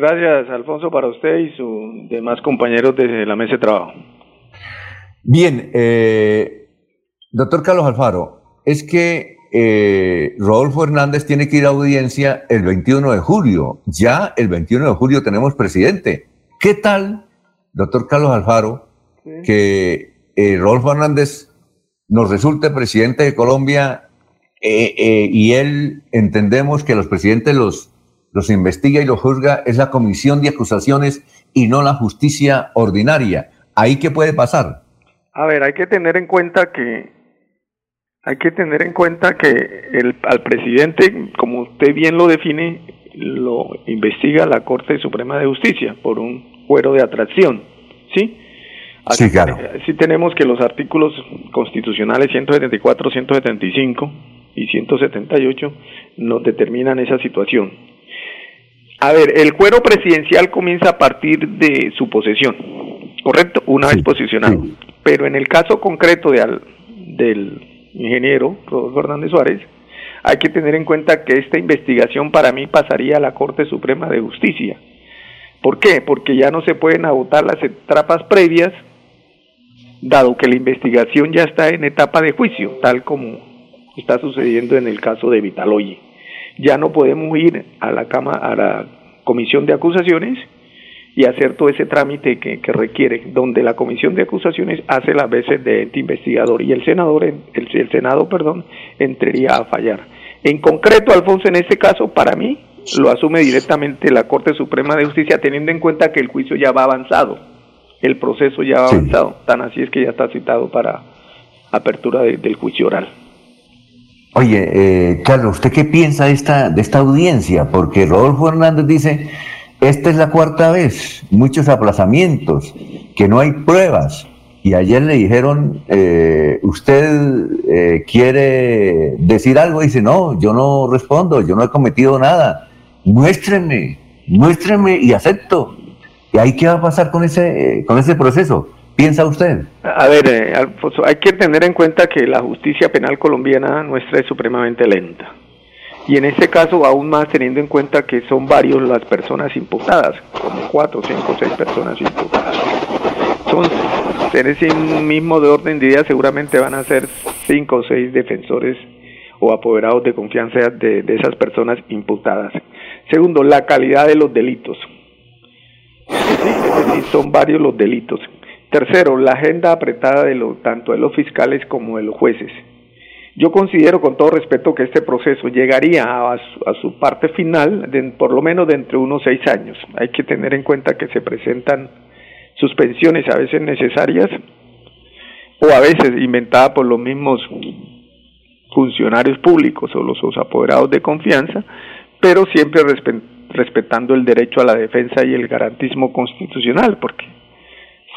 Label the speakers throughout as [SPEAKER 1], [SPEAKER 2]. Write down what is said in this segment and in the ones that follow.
[SPEAKER 1] Gracias, Alfonso, para usted y sus demás compañeros de la mesa de trabajo.
[SPEAKER 2] Bien, eh, doctor Carlos Alfaro, es que eh, Rodolfo Hernández tiene que ir a audiencia el 21 de julio. Ya el 21 de julio tenemos presidente. ¿Qué tal, doctor Carlos Alfaro, que eh, Rodolfo Hernández nos resulte presidente de Colombia y él entendemos que los presidentes los los investiga y los juzga es la comisión de acusaciones y no la justicia ordinaria. ¿Ahí qué puede pasar?
[SPEAKER 1] A ver, hay que tener en cuenta que hay que tener en cuenta que el, al presidente, como usted bien lo define, lo investiga la Corte Suprema de Justicia por un cuero de atracción, ¿sí?
[SPEAKER 2] Sí, claro.
[SPEAKER 1] Sí tenemos que los artículos constitucionales 174, 175 y 178 nos determinan esa situación. A ver, el cuero presidencial comienza a partir de su posesión, ¿correcto? Una vez posicionado. Pero en el caso concreto de del ingeniero Rodolfo Hernández Suárez, hay que tener en cuenta que esta investigación para mí pasaría a la Corte Suprema de Justicia. ¿Por qué? Porque ya no se pueden agotar las etapas previas, dado que la investigación ya está en etapa de juicio, tal como está sucediendo en el caso de Vitaloyi ya no podemos ir a la cama, a la comisión de acusaciones y hacer todo ese trámite que, requiere, donde la comisión de acusaciones hace las veces de ente investigador y el senador, el, el Senado, perdón, entraría a fallar. En concreto, Alfonso, en este caso, para mí, lo asume directamente la Corte Suprema de Justicia, teniendo en cuenta que el juicio ya va avanzado, el proceso ya va avanzado, tan así es que ya está citado para apertura del juicio oral.
[SPEAKER 2] Oye, eh, Carlos, ¿usted qué piensa de esta, de esta audiencia? Porque Rodolfo Hernández dice, esta es la cuarta vez, muchos aplazamientos, que no hay pruebas. Y ayer le dijeron, eh, ¿usted eh, quiere decir algo? Y dice, no, yo no respondo, yo no he cometido nada. Muéstrenme, muéstrenme y acepto. ¿Y ahí qué va a pasar con ese, con ese proceso? Piensa usted?
[SPEAKER 1] A ver, eh, Alfonso, hay que tener en cuenta que la justicia penal colombiana nuestra es supremamente lenta. Y en este caso, aún más teniendo en cuenta que son varios las personas imputadas, como cuatro, cinco, seis personas imputadas. Son, en ese mismo de orden de idea, seguramente van a ser cinco o seis defensores o apoderados de confianza de, esas personas imputadas. Segundo, la calidad de los delitos. Sí, son varios los delitos. Tercero, la agenda apretada de lo, tanto de los fiscales como de los jueces. Yo considero con todo respeto que este proceso llegaría a, su, parte final por lo menos de entre unos seis años. Hay que tener en cuenta que se presentan suspensiones a veces necesarias o a veces inventadas por los mismos funcionarios públicos o los, apoderados de confianza, pero siempre respetando el derecho a la defensa y el garantismo constitucional, porque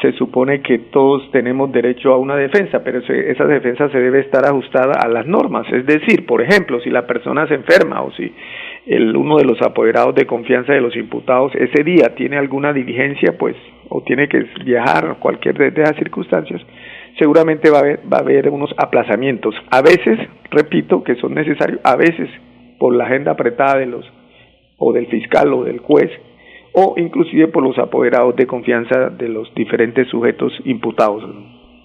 [SPEAKER 1] se supone que todos tenemos derecho a una defensa, pero esa defensa se debe estar ajustada a las normas. Es decir, por ejemplo, si la persona se enferma o si el, uno de los apoderados de confianza de los imputados ese día tiene alguna diligencia, pues, o tiene que viajar, cualquier de, esas circunstancias, seguramente va a, haber, va a haber unos aplazamientos. A veces, repito, que son necesarios, a veces por la agenda apretada de los o del fiscal o del juez o inclusive por los apoderados de confianza de los diferentes sujetos imputados.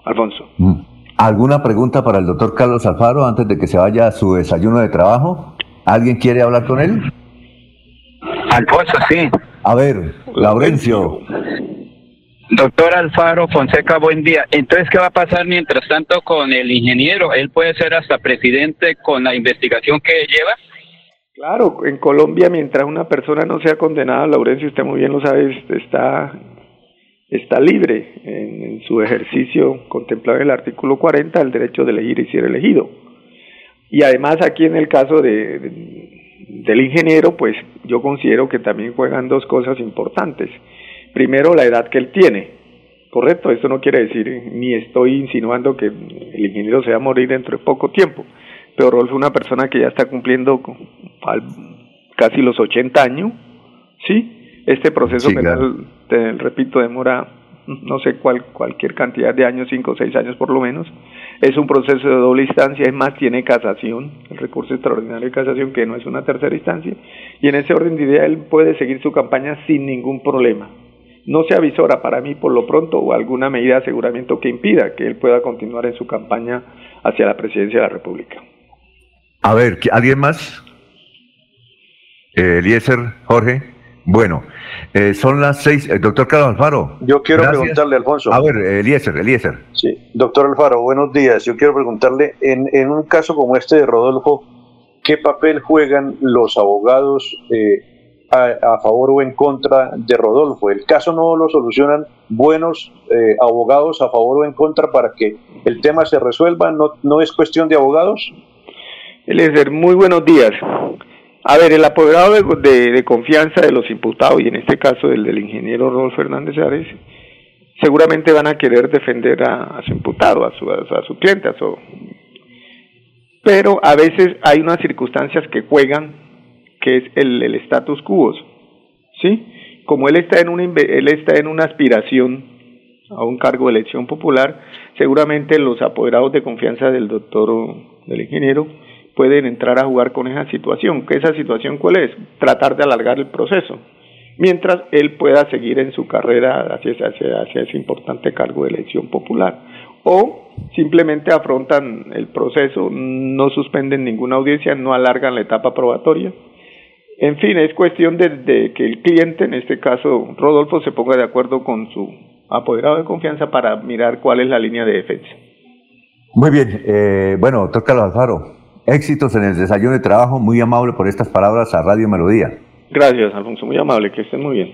[SPEAKER 1] Alfonso.
[SPEAKER 2] Mm. ¿Alguna pregunta para el doctor Carlos Alfaro antes de que se vaya a su desayuno de trabajo? ¿Alguien quiere hablar con él?
[SPEAKER 3] Alfonso, sí.
[SPEAKER 2] A ver, Laurencio.
[SPEAKER 3] Doctor Alfaro Fonseca, buen día. Entonces, ¿qué va a pasar mientras tanto con el ingeniero? ¿Él puede ser hasta presidente con la investigación que lleva?
[SPEAKER 1] Claro, en Colombia mientras una persona no sea condenada, Laurencio, usted muy bien lo sabe, está, está libre en, su ejercicio contemplado en el artículo 40 el derecho de elegir y ser elegido. Y además aquí en el caso de, del ingeniero, pues yo considero que también juegan dos cosas importantes. Primero, la edad que él tiene. Correcto, esto no quiere decir, ni estoy insinuando que el ingeniero se va a morir dentro de poco tiempo pero Rolfo es una persona que ya está cumpliendo casi los 80 años, ¿sí? Este proceso penal, te repito, demora no sé cuál, cualquier cantidad de años, 5 o 6 años por lo menos. Es un proceso de doble instancia, es más, tiene casación, el recurso extraordinario de casación, que no es una tercera instancia, y en ese orden de idea él puede seguir su campaña sin ningún problema. No se avisora para mí por lo pronto o alguna medida de aseguramiento que impida que él pueda continuar en su campaña hacia la presidencia de la República.
[SPEAKER 2] A ver, ¿alguien más? Eh, Eliezer, Jorge. Bueno, eh, son las seis. Eh, doctor Carlos Alfaro.
[SPEAKER 4] Yo quiero preguntarle, Alfonso.
[SPEAKER 2] A ver, Eliezer, Eliezer.
[SPEAKER 4] Sí, doctor Alfaro, buenos días. Yo quiero preguntarle, en, en un caso como este de Rodolfo, ¿qué papel juegan los abogados a, favor o en contra de Rodolfo? El caso no lo solucionan buenos abogados a favor o en contra para que el tema se resuelva. ¿No, no es cuestión de abogados?
[SPEAKER 1] Eliezer, muy buenos días. A ver, el apoderado de, confianza de los imputados, y en este caso el del ingeniero Rodolfo Fernández Ares, seguramente van a querer defender a, su imputado, a su, a, su cliente, a su... Pero a veces hay unas circunstancias que juegan, que es el, el status quo, ¿sí? Como él está, en una, él está en una aspiración a un cargo de elección popular, seguramente los apoderados de confianza del doctor, del ingeniero, pueden entrar a jugar con esa situación. ¿Qué esa situación cuál es? Tratar de alargar el proceso, mientras él pueda seguir en su carrera hacia, hacia, ese importante cargo de elección popular. O simplemente afrontan el proceso, no suspenden ninguna audiencia, no alargan la etapa probatoria. En fin, es cuestión de, que el cliente, en este caso Rodolfo, se ponga de acuerdo con su apoderado de confianza para mirar cuál es la línea de defensa.
[SPEAKER 2] Muy bien, eh, bueno, doctor Carlos Alfaro, Éxitos en el desayuno de trabajo, muy amable por estas palabras a Radio Melodía.
[SPEAKER 1] Gracias, Alfonso, muy amable, que estén muy bien.